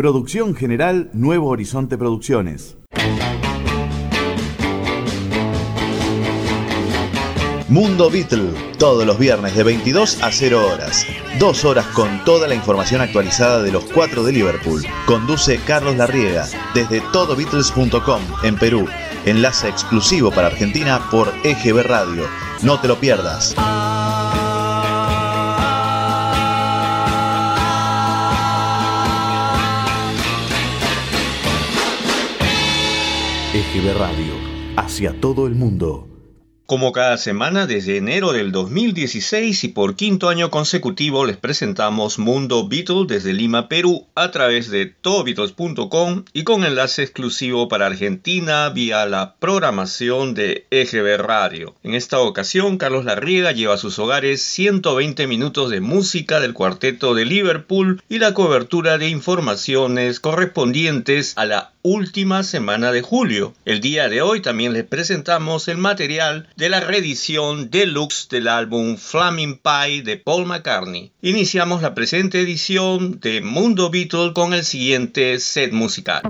Producción general Nuevo Horizonte Producciones. Mundo Beatle, todos los viernes de 22 a 0 horas. Dos horas con toda la información actualizada de los cuatro de Liverpool. Conduce Carlos Larriega desde todobeatles.com en Perú. Enlace exclusivo para Argentina por EGB Radio. No te lo pierdas. Radio, hacia todo el mundo. Como cada semana desde enero del 2016 y por quinto año consecutivo les presentamos Mundo Beatles desde Lima, Perú a través de todobeatles.com y con enlace exclusivo para Argentina vía la programación de EGB Radio. En esta ocasión Carlos Larriega lleva a sus hogares 120 minutos de música del cuarteto de Liverpool y la cobertura de informaciones correspondientes a la última semana de julio. El día de hoy también les presentamos el material de la reedición deluxe del álbum Flaming Pie de Paul McCartney. Iniciamos la presente edición de Mundo Beatle con el siguiente set musical.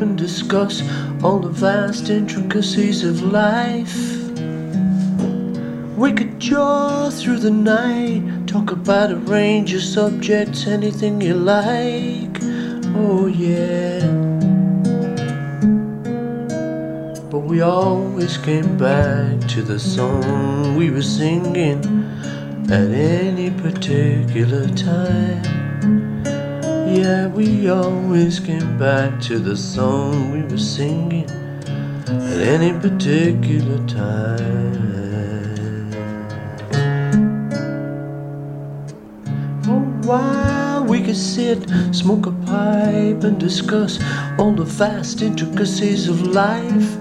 And discuss all the vast intricacies of life. We could jaw through the night, talk about a range of subjects, anything you like. Oh, yeah. But we always came back to the song we were singing at any particular time. Yeah, we always came back to the song we were singing at any particular time. Oh, while we could sit, smoke a pipe, and discuss all the vast intricacies of life.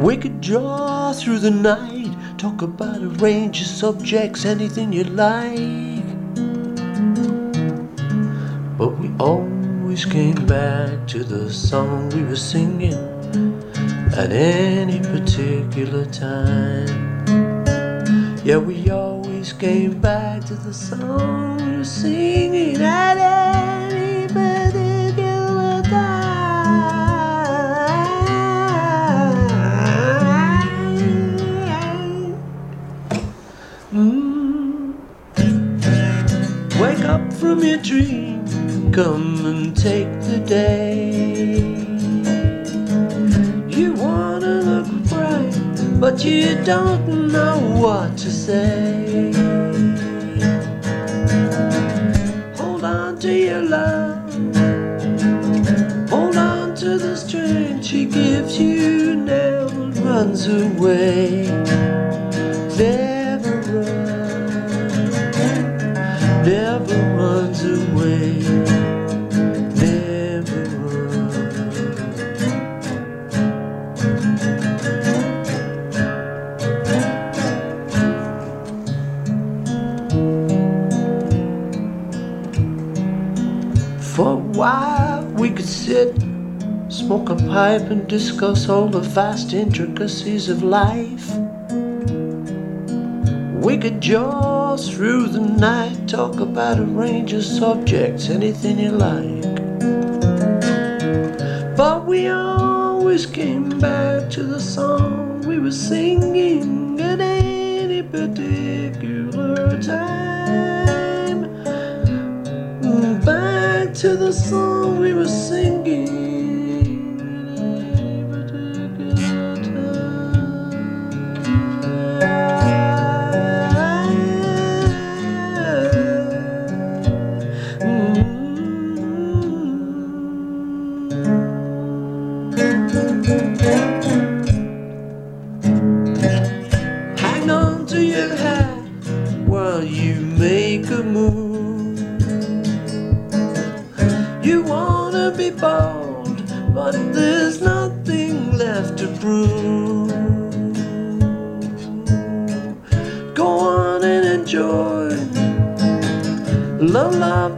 We could draw through the night, talk about a range of subjects, anything you like. Always came back to the song we were singing at any particular time. Yeah, we always came back to the song we were singing at any particular time. Mm. Wake up from your dream, come and take the day. You wanna look bright, but you don't know what to say. Hold on to your love, hold on to the strength she gives you, never runs away. Sit, smoke a pipe, and discuss all the vast intricacies of life. We could jaw through the night, talk about a range of subjects, anything you like. But we always came back to the song we were singing at any particular time. To the song we were singing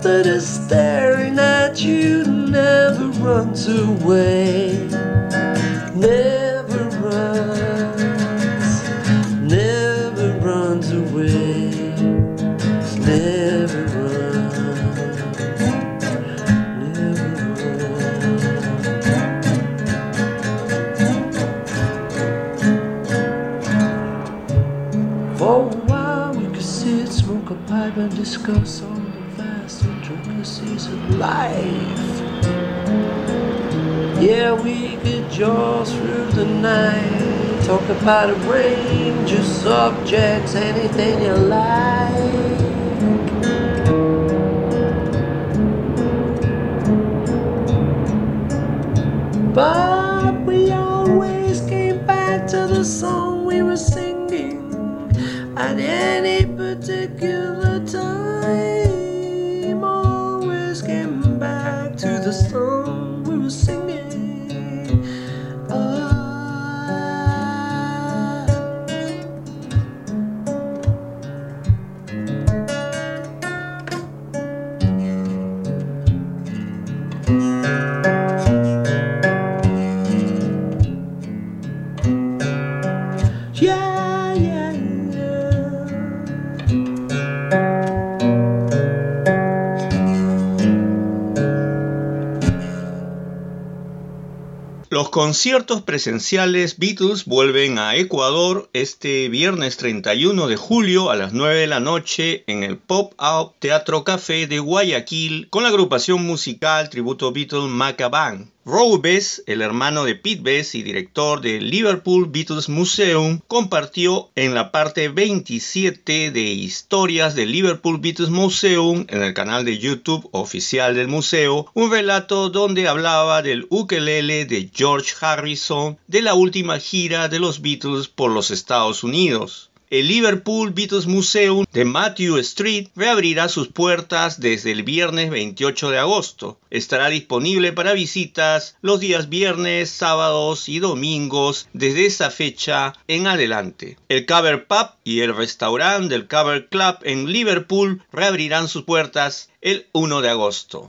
that is staring at you, never runs away, never runs, never runs away, never runs. Never runs. For a while we could sit, smoke a pipe and discuss intricacies of life. Yeah, we could jaw through the night, talk about a range of subjects, anything you like. But we always came back to the song we were singing at any conciertos presenciales Beatles vuelven a Ecuador este viernes 31 de julio a las 9 de la noche en el Pop Out Teatro Café de Guayaquil con la agrupación musical tributo Beatles Macabang. Roe Bess, el hermano de Pete Bess y director del Liverpool Beatles Museum, compartió en la parte 27 de Historias del Liverpool Beatles Museum en el canal de YouTube oficial del museo un relato donde hablaba del ukelele de George Harrison de la última gira de los Beatles por los Estados Unidos. El Liverpool Beatles Museum de Matthew Street reabrirá sus puertas desde el viernes 28 de agosto. Estará disponible para visitas los días viernes, sábados y domingos desde esa fecha en adelante. El Cover Pub y el restaurante del Cover Club en Liverpool reabrirán sus puertas el 1 de agosto.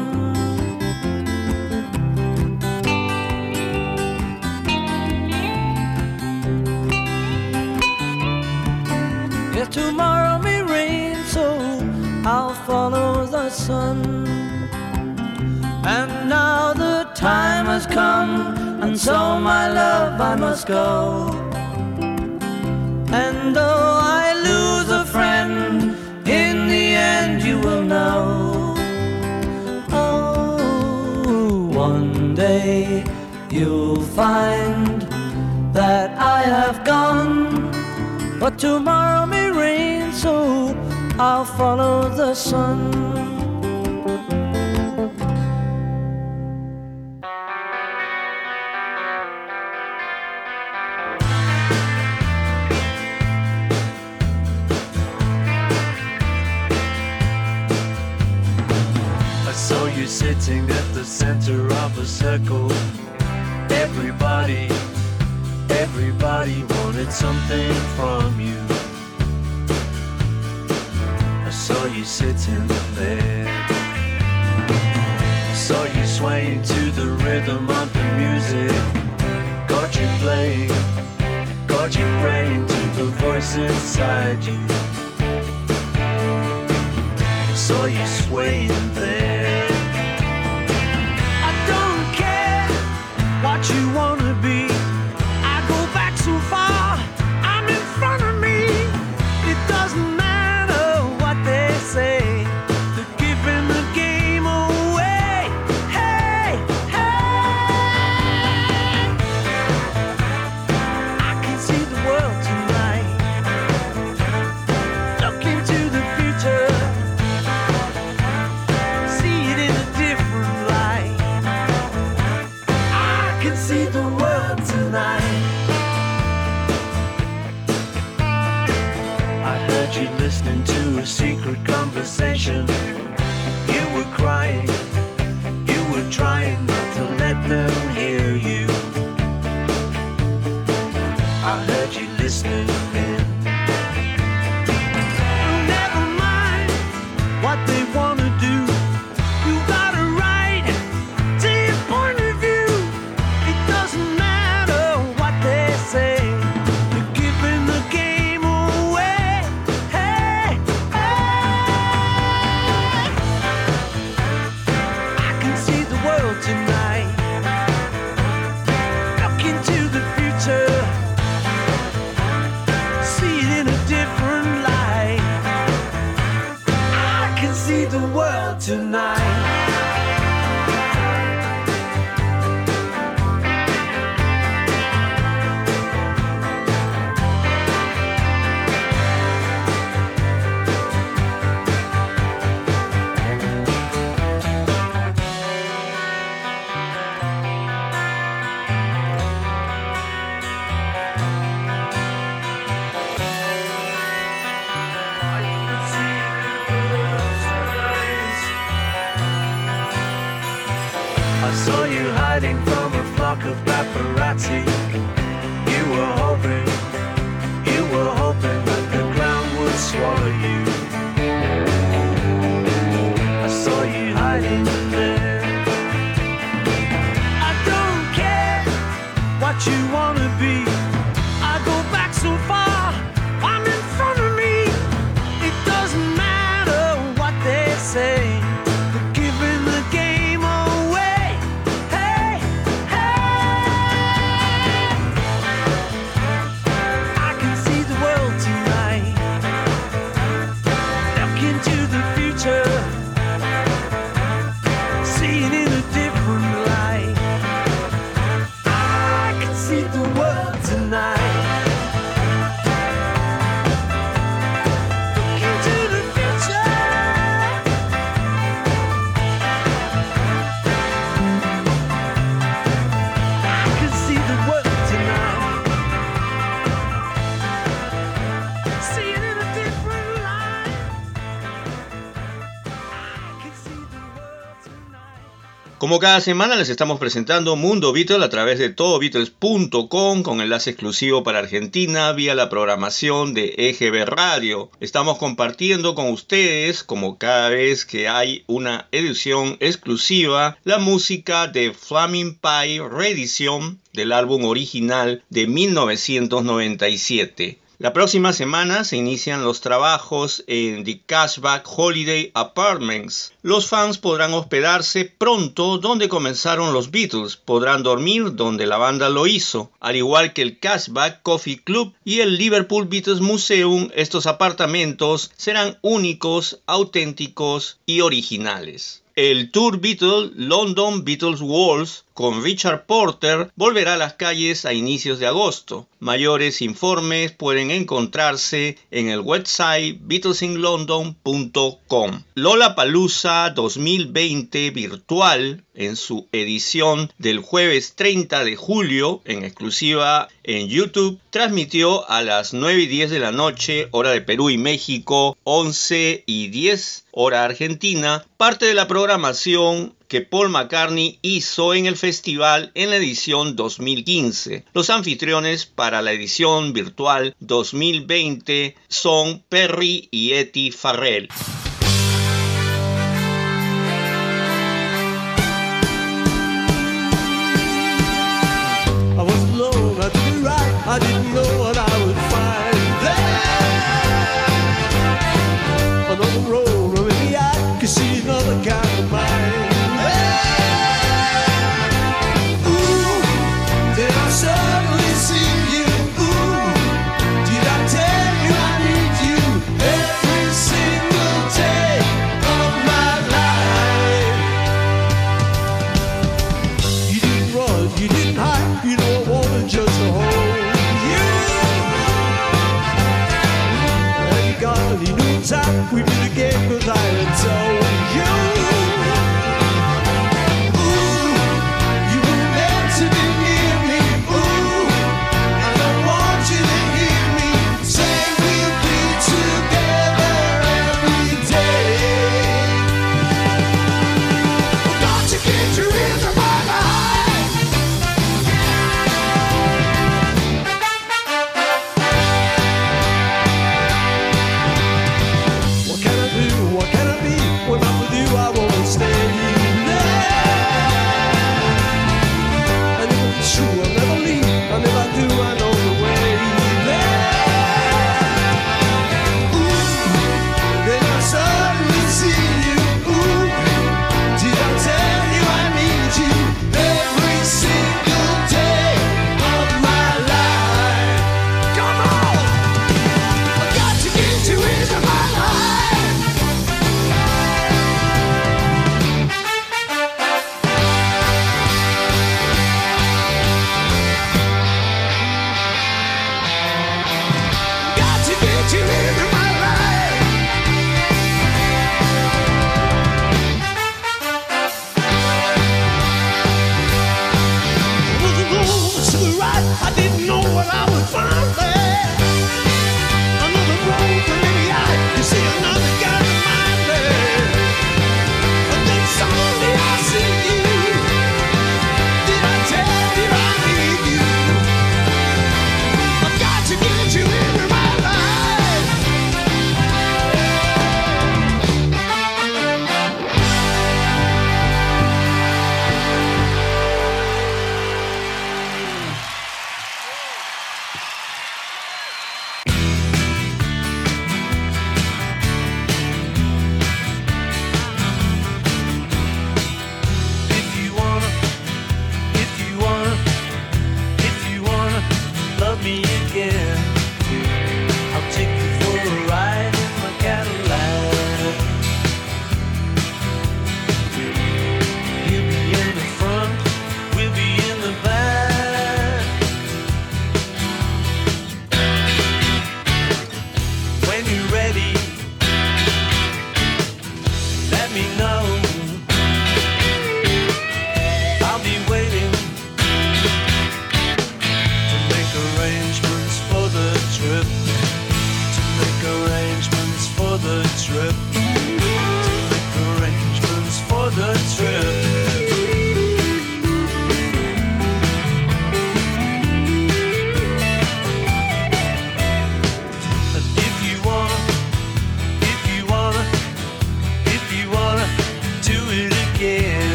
Tomorrow may rain, so I'll follow the sun. And now the time has come, and so my love I must go. And though I lose a friend, in the end you will know. Oh, one day you'll find that I have gone, but tomorrow so I'll follow the sun. I saw you sitting at the center of a circle. Everybody, everybody wanted something from you saw you sitting there. Saw you swaying to the rhythm of the music. Got you playing, got you praying to the voice inside you. Saw you swaying there. I don't care what you wanna conversation. Como cada semana les estamos presentando Mundo Beatles a través de todobeatles.com con enlace exclusivo para Argentina vía la programación de EGB Radio. Estamos compartiendo con ustedes, como cada vez que hay una edición exclusiva, la música de Flaming Pie Reedition del álbum original de 1997. La próxima semana se inician los trabajos en The Cashback Holiday Apartments. Los fans podrán hospedarse pronto donde comenzaron los Beatles, podrán dormir donde la banda lo hizo. Al igual que el Cashback Coffee Club y el Liverpool Beatles Museum, estos apartamentos serán únicos, auténticos y originales. El Tour Beatles London Beatles Walls con Richard Porter volverá a las calles a inicios de agosto. Mayores informes pueden encontrarse en el website beatlesinlondon.com. Lola Palusa 2020 virtual en su edición del jueves 30 de julio en exclusiva en YouTube transmitió a las 9 y 10 de la noche hora de Perú y México 11 y 10 hora argentina parte de la programación que Paul McCartney hizo en el festival en la edición 2015. Los anfitriones para la edición virtual 2020 son Perry y Etty Farrell.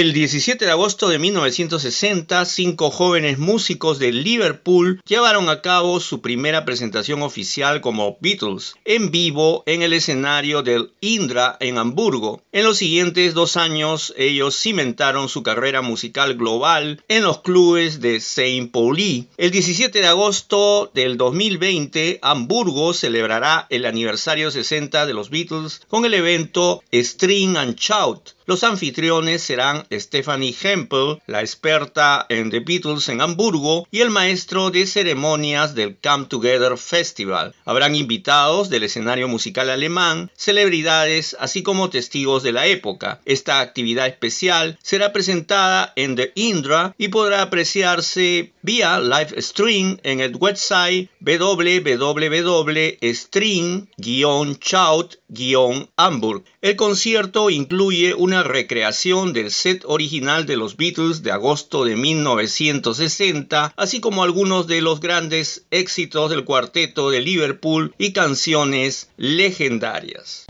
El 17 de agosto de 1960, cinco jóvenes músicos de Liverpool llevaron a cabo su primera presentación oficial como Beatles en vivo en el escenario del Indra en Hamburgo. En los siguientes dos años, ellos cimentaron su carrera musical global en los clubes de Saint Pauli. El 17 de agosto del 2020, Hamburgo celebrará el aniversario 60 de los Beatles con el evento String and Shout los anfitriones serán Stephanie Hempel, la experta en The Beatles en Hamburgo, y el maestro de ceremonias del Come Together Festival. Habrán invitados del escenario musical alemán, celebridades, así como testigos de la época. Esta actividad especial será presentada en The Indra y podrá apreciarse vía live stream en el website www.string-shout-hamburg. El concierto incluye una recreación del set original de los Beatles de agosto de 1960, así como algunos de los grandes éxitos del cuarteto de Liverpool y canciones legendarias.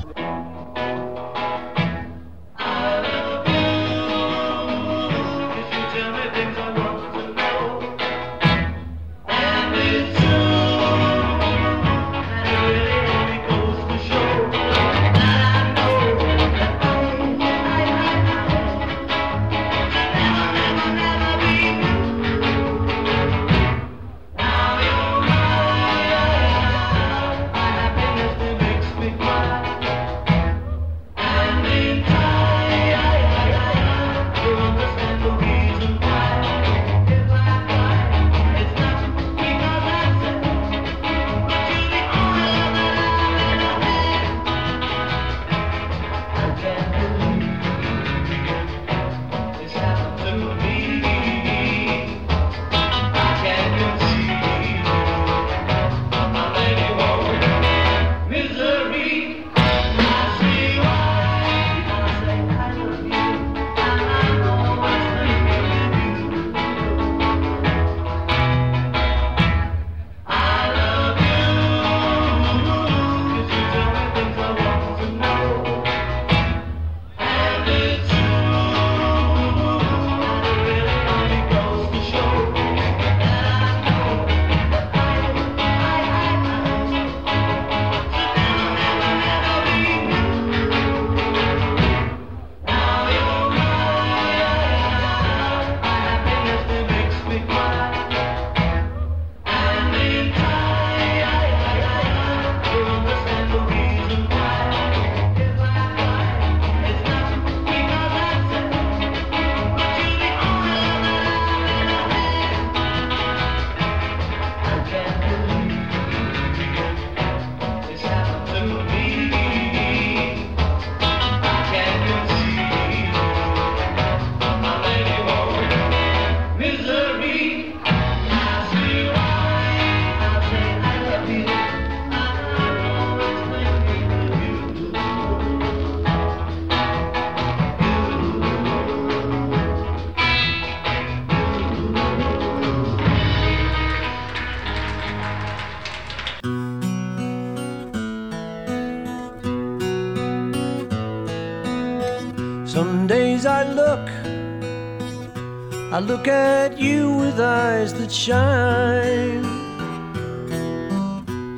I look at you with eyes that shine.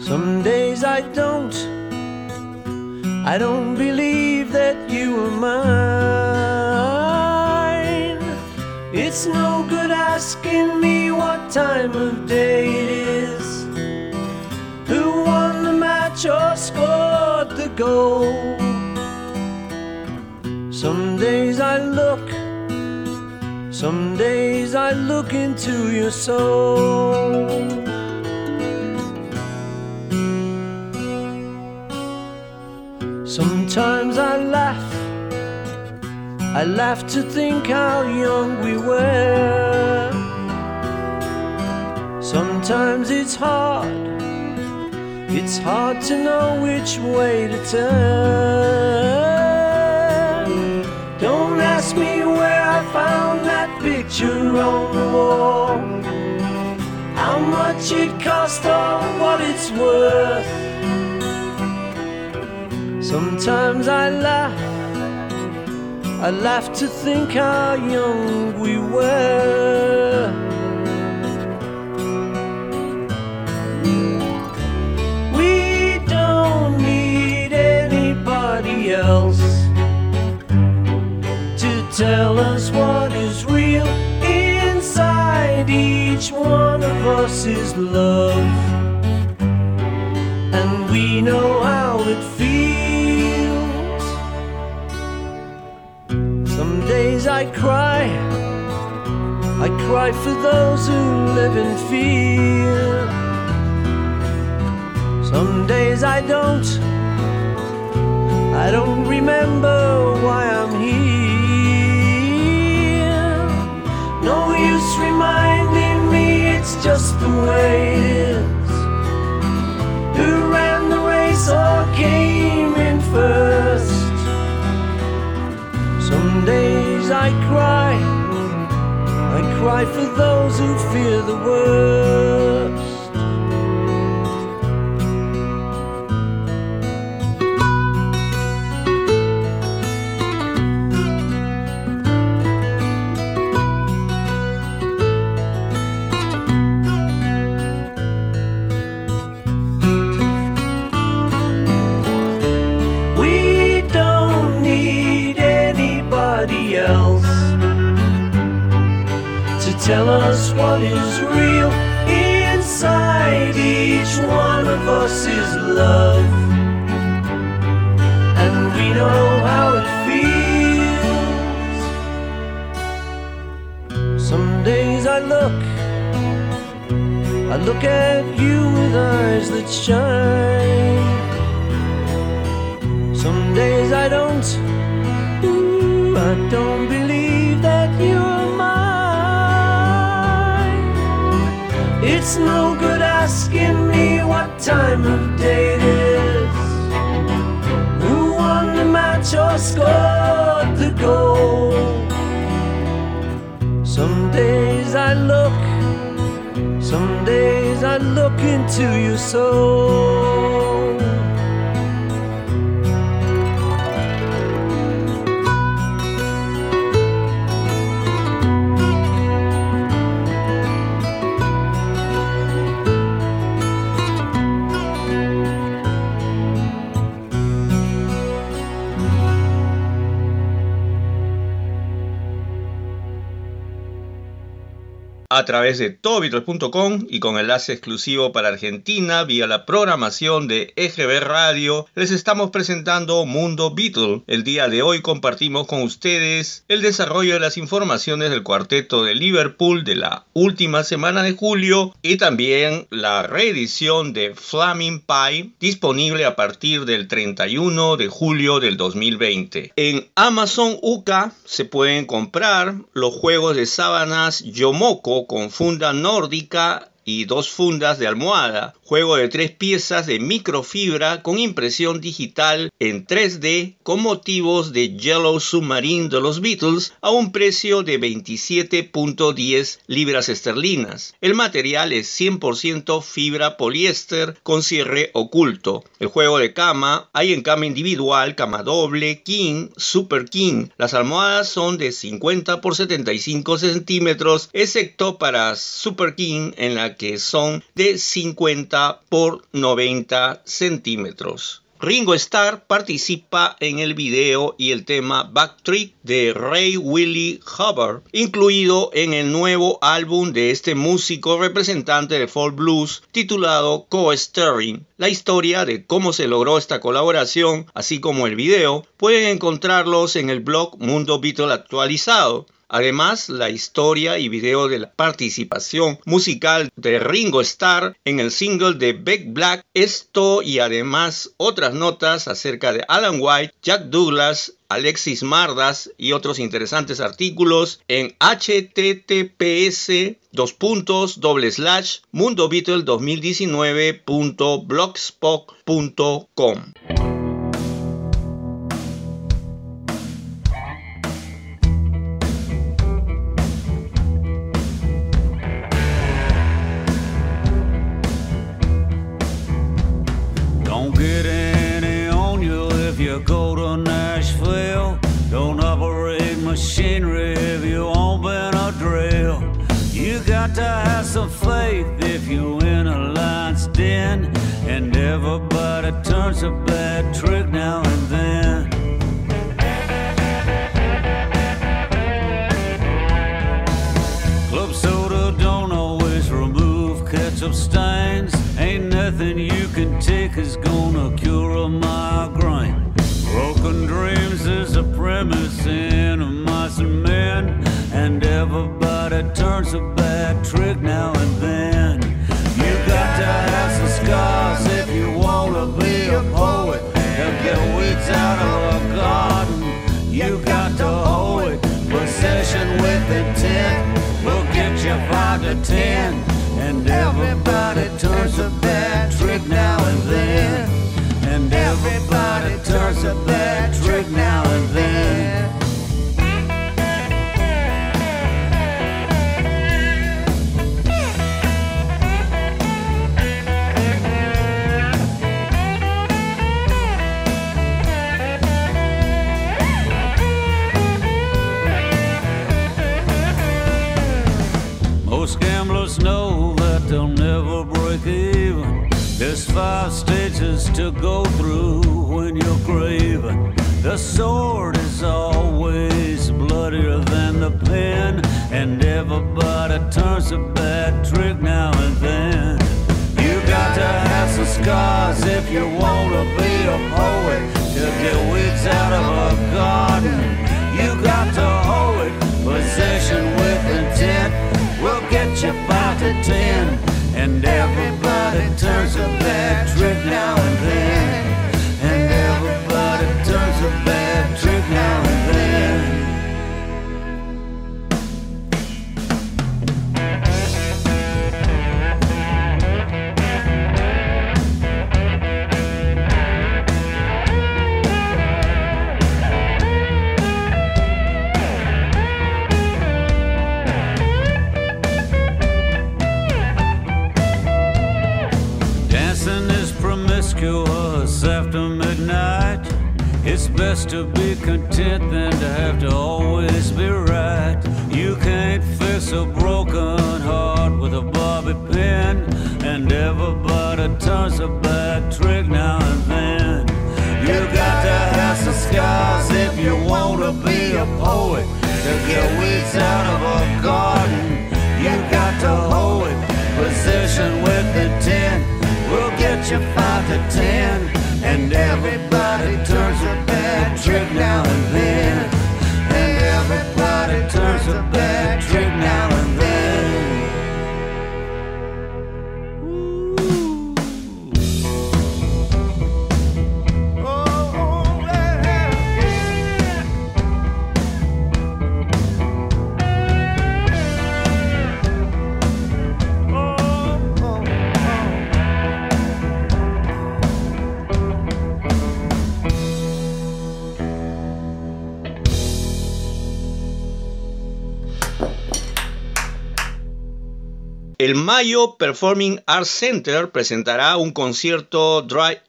Some days I don't. I don't believe that you are mine. It's no good asking me what time of day it is. Who won the match or scored the goal? Some days I look some days I look into your soul. Sometimes I laugh, I laugh to think how young we were. Sometimes it's hard, it's hard to know which way to turn. Don't ask me Found that picture on the wall. How much it cost or what it's worth. Sometimes I laugh, I laugh to think how young we were. Tell us what is real inside each one of us is love. And we know how it feels. Some days I cry, I cry for those who live in fear. Some days I don't, I don't remember it's just the way it is. Who ran the race or came in first? Some days I cry, I cry for those who fear the worst. Love. Your a través de todobeatles.com y con enlace exclusivo para Argentina vía la programación de EGB Radio, les estamos presentando Mundo Beatle. El día de hoy compartimos con ustedes el desarrollo de las informaciones del cuarteto de Liverpool de la última semana de julio y también la reedición de Flaming Pie disponible a partir del 31 de julio del 2020. En Amazon UK se pueden comprar los juegos de sábanas Yomoko confunda nórdica y dos fundas de almohada, juego de tres piezas de microfibra con impresión digital en 3D con motivos de Yellow Submarine de los Beatles a un precio de 27.10 libras esterlinas. El material es 100% fibra poliéster con cierre oculto. El juego de cama hay en cama individual, cama doble, king, super king. Las almohadas son de 50 por 75 centímetros, excepto para super king en la que son de 50 por 90 centímetros. Ringo Starr participa en el video y el tema Backtrick de Ray Willie Hubbard, incluido en el nuevo álbum de este músico representante de folk blues titulado Co-Stirring. La historia de cómo se logró esta colaboración, así como el video, pueden encontrarlos en el blog Mundo Beatle actualizado. Además, la historia y video de la participación musical de Ringo Starr en el single de Big Black, esto y además otras notas acerca de Alan White, Jack Douglas, Alexis Mardas y otros interesantes artículos en https dos puntos doble slash mundobeatle2019.blogspot.com. a bad trick now and then. You got to have some scars if you wanna be a poet. To get weeds out of a garden, you got to hold it. Possession with intent will get you five to ten, and everybody turns a bad trick now never break even. There's five stages to go through when you're craving. The sword is always bloodier than the pen, and everybody turns a bad trick now and then. You got to have some scars if you wanna be a poet. To get weeds out of a garden, you got to hold it. Possession with intent will get you five to ten, and everybody turns a bad trick now and then, best to be content than to have to always be right. You can't fix a broken heart with a bobby pin, and everybody turns a bad trick now and then. You got to have some scars if you wanna be a poet. To get weeds out of a garden, you got to hold it. Position with intent will get you five to ten, and everybody turns a bad trick now and then, and everybody turns a bad trick now El Mayo Performing Arts Center presentará un concierto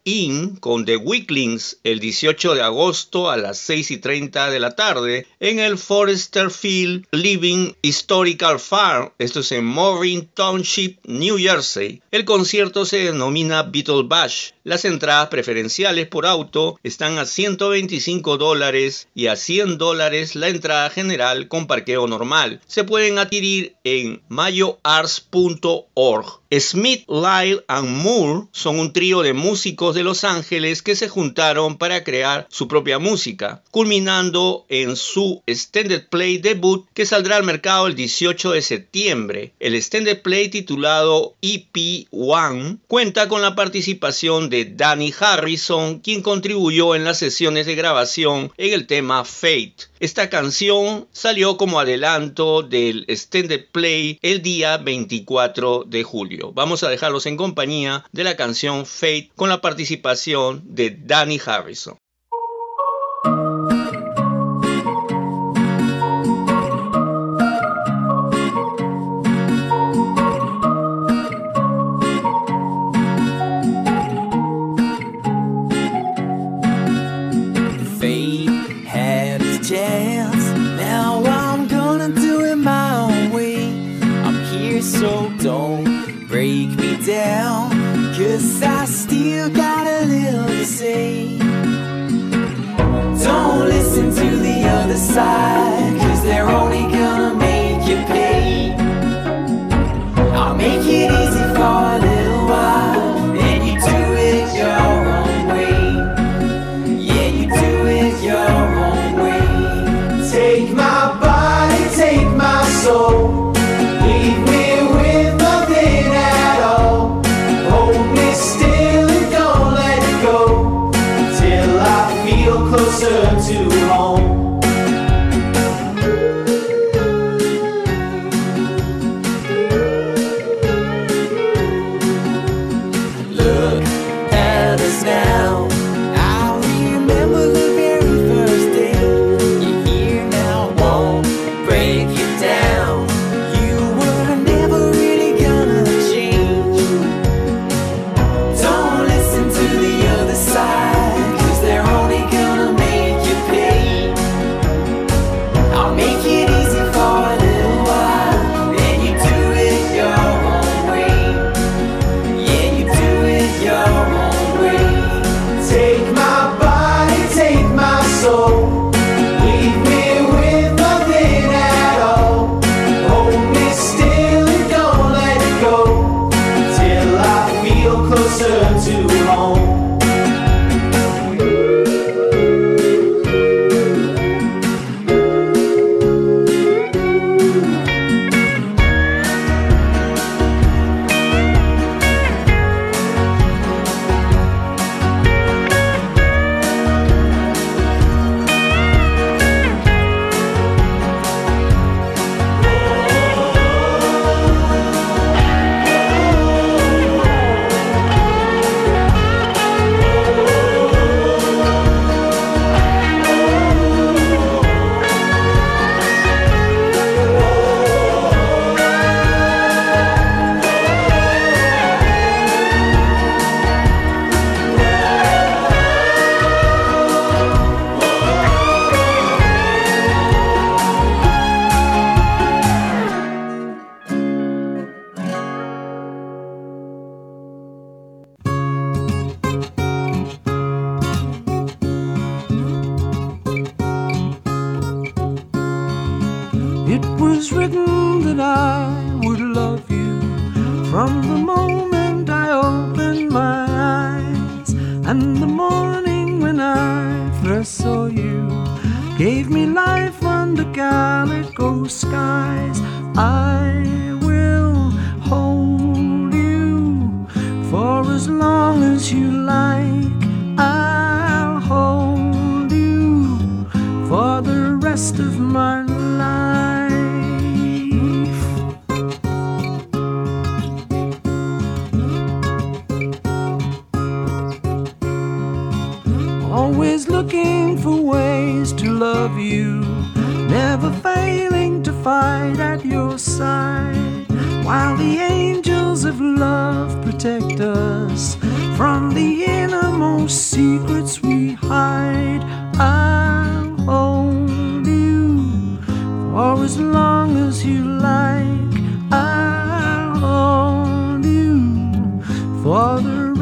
Drive-In con The Weaklings el 18 de agosto a las 6 y 30 de la tarde en el Forester Field Living Historical Farm. Esto es en Morrin Township, New Jersey. El concierto se denomina Beatle Bash. Las entradas preferenciales por auto están a 125 dólares y a 100 dólares la entrada general con parqueo normal. Se pueden adquirir en mayoarts.org. Smith, Lyle and Moore son un trío de músicos de Los Ángeles que se juntaron para crear su propia música, culminando en su extended play debut que saldrá al mercado el 18 de septiembre. El extended play titulado EP1 cuenta con la participación de Danny Harrison, quien contribuyó en las sesiones de grabación en el tema Fate. Esta canción salió como adelanto del extended play el día 24 de julio. Vamos a dejarlos en compañía de la canción Fate con la participación de Danny Harrison. 'Cause I still got a little to say. Don't listen to the other side, cause they're only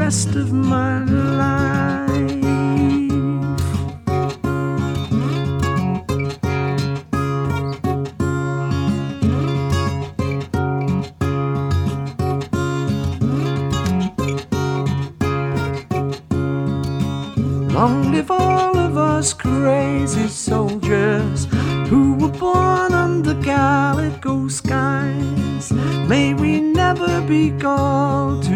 rest of my life. Long live all of us crazy soldiers who were born under calico skies. May we never be called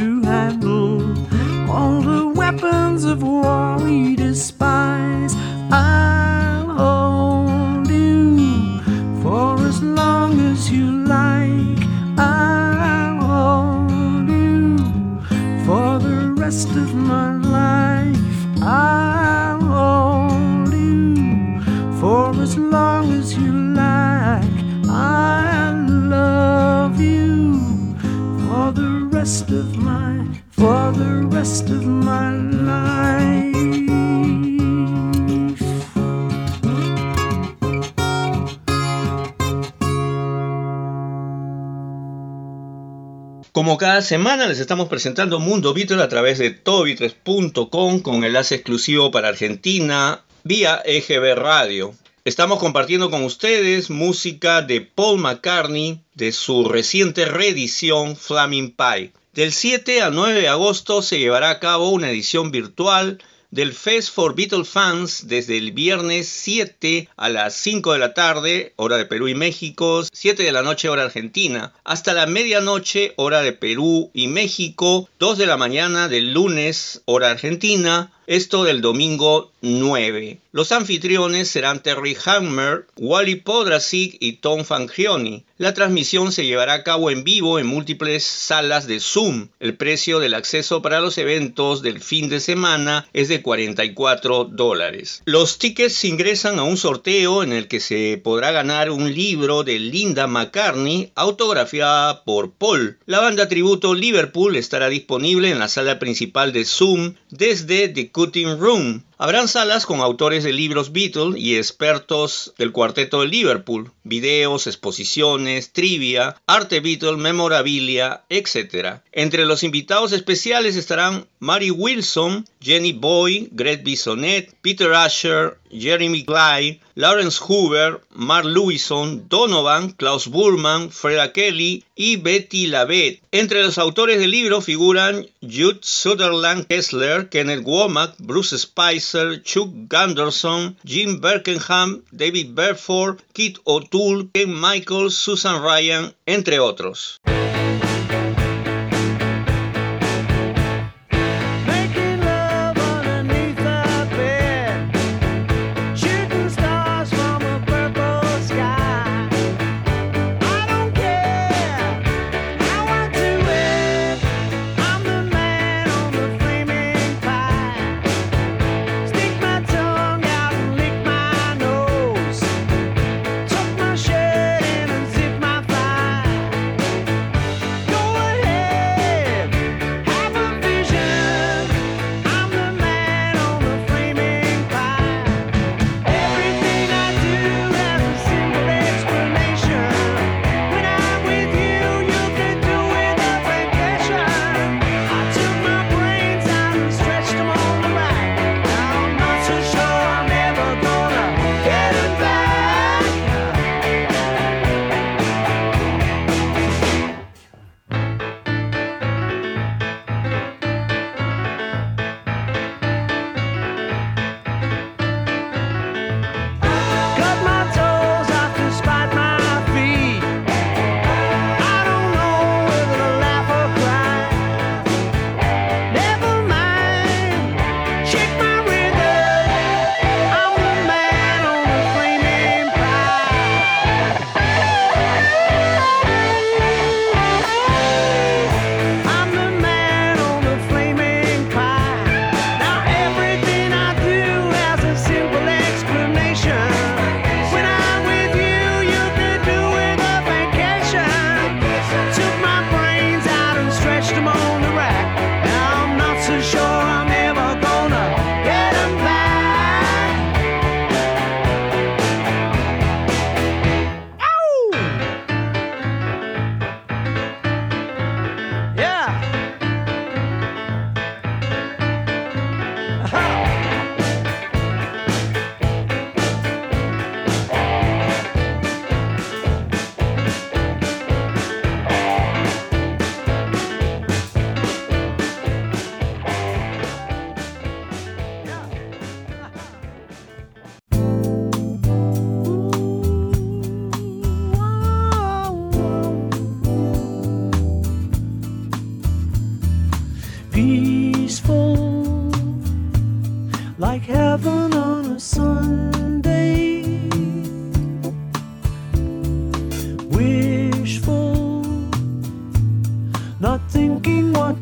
Cada semana les estamos presentando Mundo Beatles a través de todobeatles.com con enlace exclusivo para Argentina vía EGB Radio. Estamos compartiendo con ustedes música de Paul McCartney de su reciente reedición Flaming Pie. Del 7 al 9 de agosto se llevará a cabo una edición virtual del Fest for Beatles Fans desde el viernes 7 a las 5 de la tarde, hora de Perú y México, 7 de la noche, hora argentina, hasta la medianoche, hora de Perú y México, 2 de la mañana del lunes, hora argentina, esto del domingo 9. Los anfitriones serán Terry Hammer, Wally Podrasik y Tom Fangioni. La transmisión se llevará a cabo en vivo en múltiples salas de Zoom. El precio del acceso para los eventos del fin de semana es de 44 dólares. Los tickets ingresan a un sorteo en el que se podrá ganar un libro de Linda McCartney autografiada por Paul. La banda tributo Liverpool estará disponible en la sala principal de Zoom desde Cutting Room. Habrán salas con autores de libros Beatles y expertos del cuarteto de Liverpool, videos, exposiciones, trivia, arte Beatle, memorabilia, etc. Entre los invitados especiales estarán Mary Wilson, Jenny Boy, Greg Bisonet, Peter Asher, Jeremy Clyde, Lawrence Hoover, Mark Lewison, Donovan, Klaus Burman, Freda Kelly y Betty Lavette. Entre los autores del libro figuran Jude Sutherland Kessler, Kenneth Womack, Bruce Spicer, Chuck Gunderson, Jim Birkenham, David Berford, Kit O'Toole, Ken Michaels, Susan Ryan, entre otros.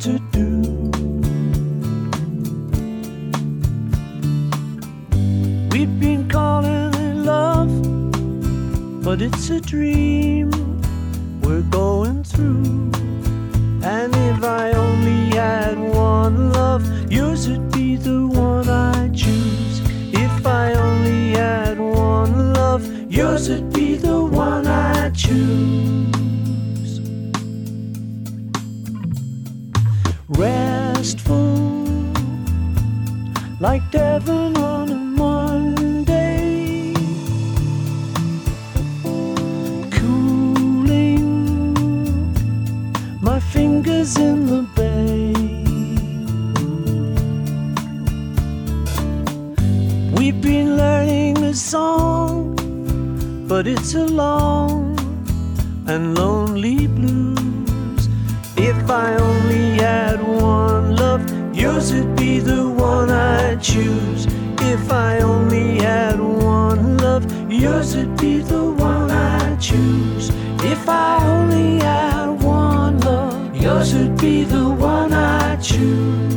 to do. We've been calling it love, but it's a dream. it's a long and lonely blues. If I only had one love, yours would be the one I choose. If I only had one love, yours would be the one I choose. If I only had one love, yours would be the one I choose.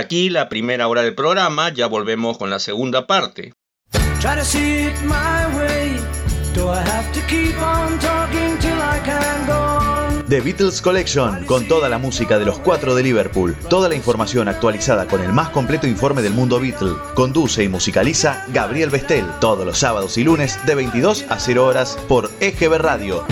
Aquí la primera hora del programa, ya volvemos con la segunda parte. The Beatles Collection, con toda la música de los cuatro de Liverpool, toda la información actualizada con el más completo informe del mundo Beatle. Conduce y musicaliza Gabriel Bestel, todos los sábados y lunes de 22 a 0 horas por EGB Radio.